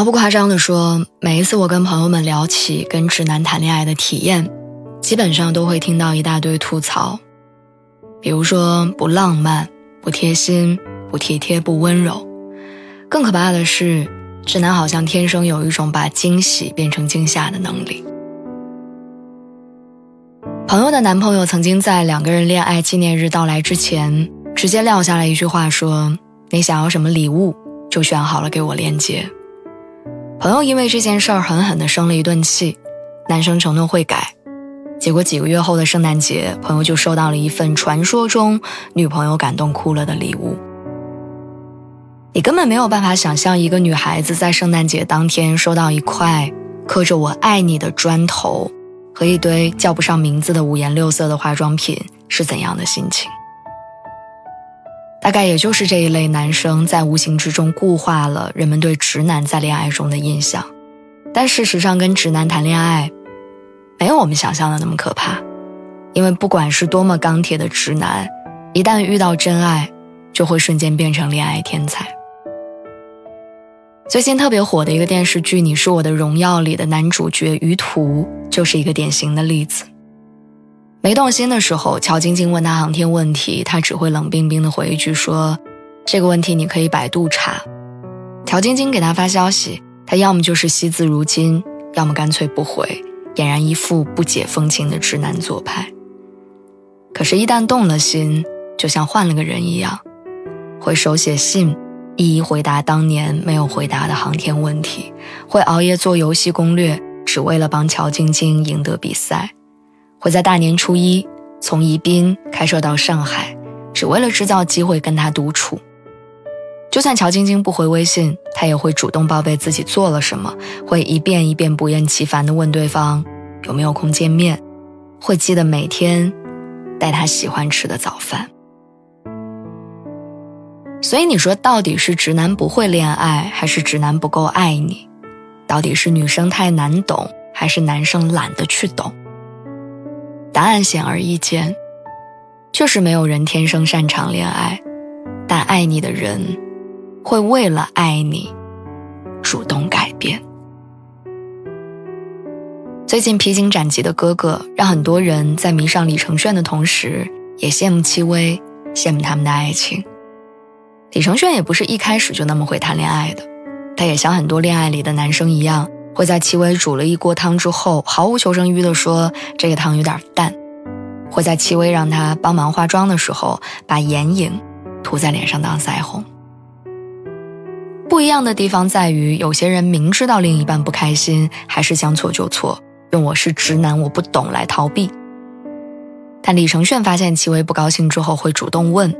毫不夸张地说，每一次我跟朋友们聊起跟直男谈恋爱的体验，基本上都会听到一大堆吐槽，比如说不浪漫、不贴心、不体贴、不温柔。更可怕的是，直男好像天生有一种把惊喜变成惊吓的能力。朋友的男朋友曾经在两个人恋爱纪念日到来之前，直接撂下了一句话说：“你想要什么礼物，就选好了给我链接。”朋友因为这件事儿狠狠地生了一顿气，男生承诺会改，结果几个月后的圣诞节，朋友就收到了一份传说中女朋友感动哭了的礼物。你根本没有办法想象一个女孩子在圣诞节当天收到一块刻着“我爱你”的砖头和一堆叫不上名字的五颜六色的化妆品是怎样的心情。大概也就是这一类男生在无形之中固化了人们对直男在恋爱中的印象，但事实上，跟直男谈恋爱，没有我们想象的那么可怕，因为不管是多么钢铁的直男，一旦遇到真爱，就会瞬间变成恋爱天才。最近特别火的一个电视剧《你是我的荣耀》里的男主角于途，就是一个典型的例子。没动心的时候，乔晶晶问他航天问题，他只会冷冰冰的回一句说：“这个问题你可以百度查。”乔晶晶给他发消息，他要么就是惜字如金，要么干脆不回，俨然一副不解风情的直男做派。可是，一旦动了心，就像换了个人一样，会手写信，一一回答当年没有回答的航天问题，会熬夜做游戏攻略，只为了帮乔晶晶赢得比赛。会在大年初一从宜宾开车到上海，只为了制造机会跟他独处。就算乔晶晶不回微信，他也会主动报备自己做了什么，会一遍一遍不厌其烦地问对方有没有空见面，会记得每天带他喜欢吃的早饭。所以你说，到底是直男不会恋爱，还是直男不够爱你？到底是女生太难懂，还是男生懒得去懂？答案显而易见，就是没有人天生擅长恋爱，但爱你的人会为了爱你主动改变。最近披荆斩棘的哥哥，让很多人在迷上李承铉的同时，也羡慕戚薇，羡慕他们的爱情。李承铉也不是一开始就那么会谈恋爱的，他也像很多恋爱里的男生一样。会在戚薇煮了一锅汤之后，毫无求生欲地说：“这个汤有点淡。”会在戚薇让他帮忙化妆的时候，把眼影涂在脸上当腮红。不一样的地方在于，有些人明知道另一半不开心，还是将错就错，用“我是直男，我不懂”来逃避。但李承铉发现戚薇不高兴之后，会主动问：“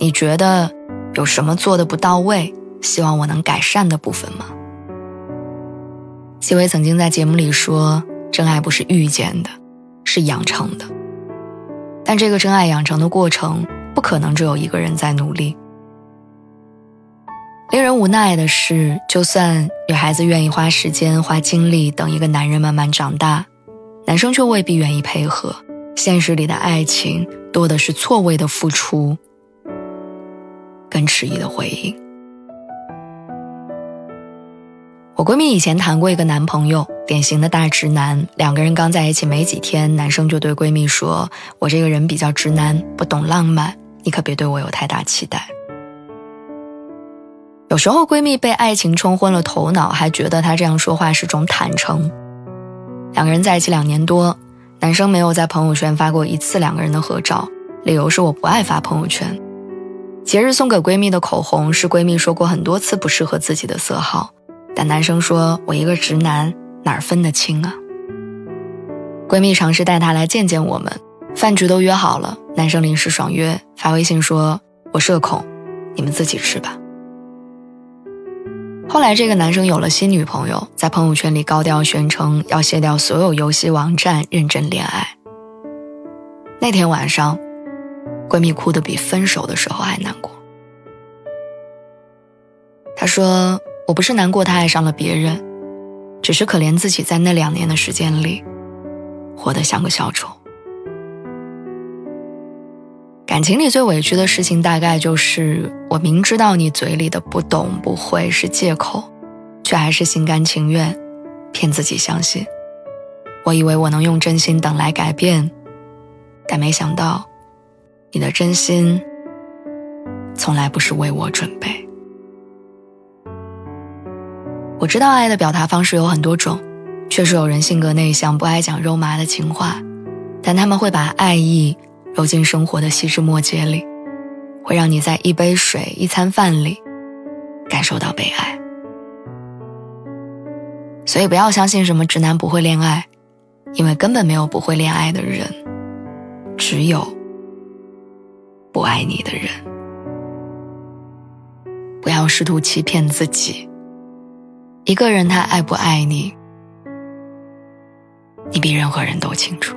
你觉得有什么做的不到位？希望我能改善的部分吗？”戚薇曾经在节目里说：“真爱不是遇见的，是养成的。但这个真爱养成的过程，不可能只有一个人在努力。令人无奈的是，就算女孩子愿意花时间、花精力等一个男人慢慢长大，男生却未必愿意配合。现实里的爱情，多的是错位的付出，跟迟疑的回应。”我闺蜜以前谈过一个男朋友，典型的大直男。两个人刚在一起没几天，男生就对闺蜜说：“我这个人比较直男，不懂浪漫，你可别对我有太大期待。”有时候闺蜜被爱情冲昏了头脑，还觉得他这样说话是种坦诚。两个人在一起两年多，男生没有在朋友圈发过一次两个人的合照，理由是我不爱发朋友圈。节日送给闺蜜的口红是闺蜜说过很多次不适合自己的色号。但男生说：“我一个直男，哪儿分得清啊？”闺蜜尝试带他来见见我们，饭局都约好了，男生临时爽约，发微信说：“我社恐，你们自己吃吧。后来，这个男生有了新女朋友，在朋友圈里高调宣称要卸掉所有游戏网站，认真恋爱。那天晚上，闺蜜哭得比分手的时候还难过。她说：“我不是难过他爱上了别人，只是可怜自己在那两年的时间里，活得像个小丑。”感情里最委屈的事情，大概就是我明知道你嘴里的不懂不会是借口，却还是心甘情愿骗自己相信。我以为我能用真心等来改变，但没想到，你的真心从来不是为我准备。我知道爱的表达方式有很多种，确实有人性格内向，不爱讲肉麻的情话，但他们会把爱意。揉进生活的细枝末节里，会让你在一杯水、一餐饭里感受到被爱。所以不要相信什么直男不会恋爱，因为根本没有不会恋爱的人，只有不爱你的人。不要试图欺骗自己，一个人他爱不爱你，你比任何人都清楚。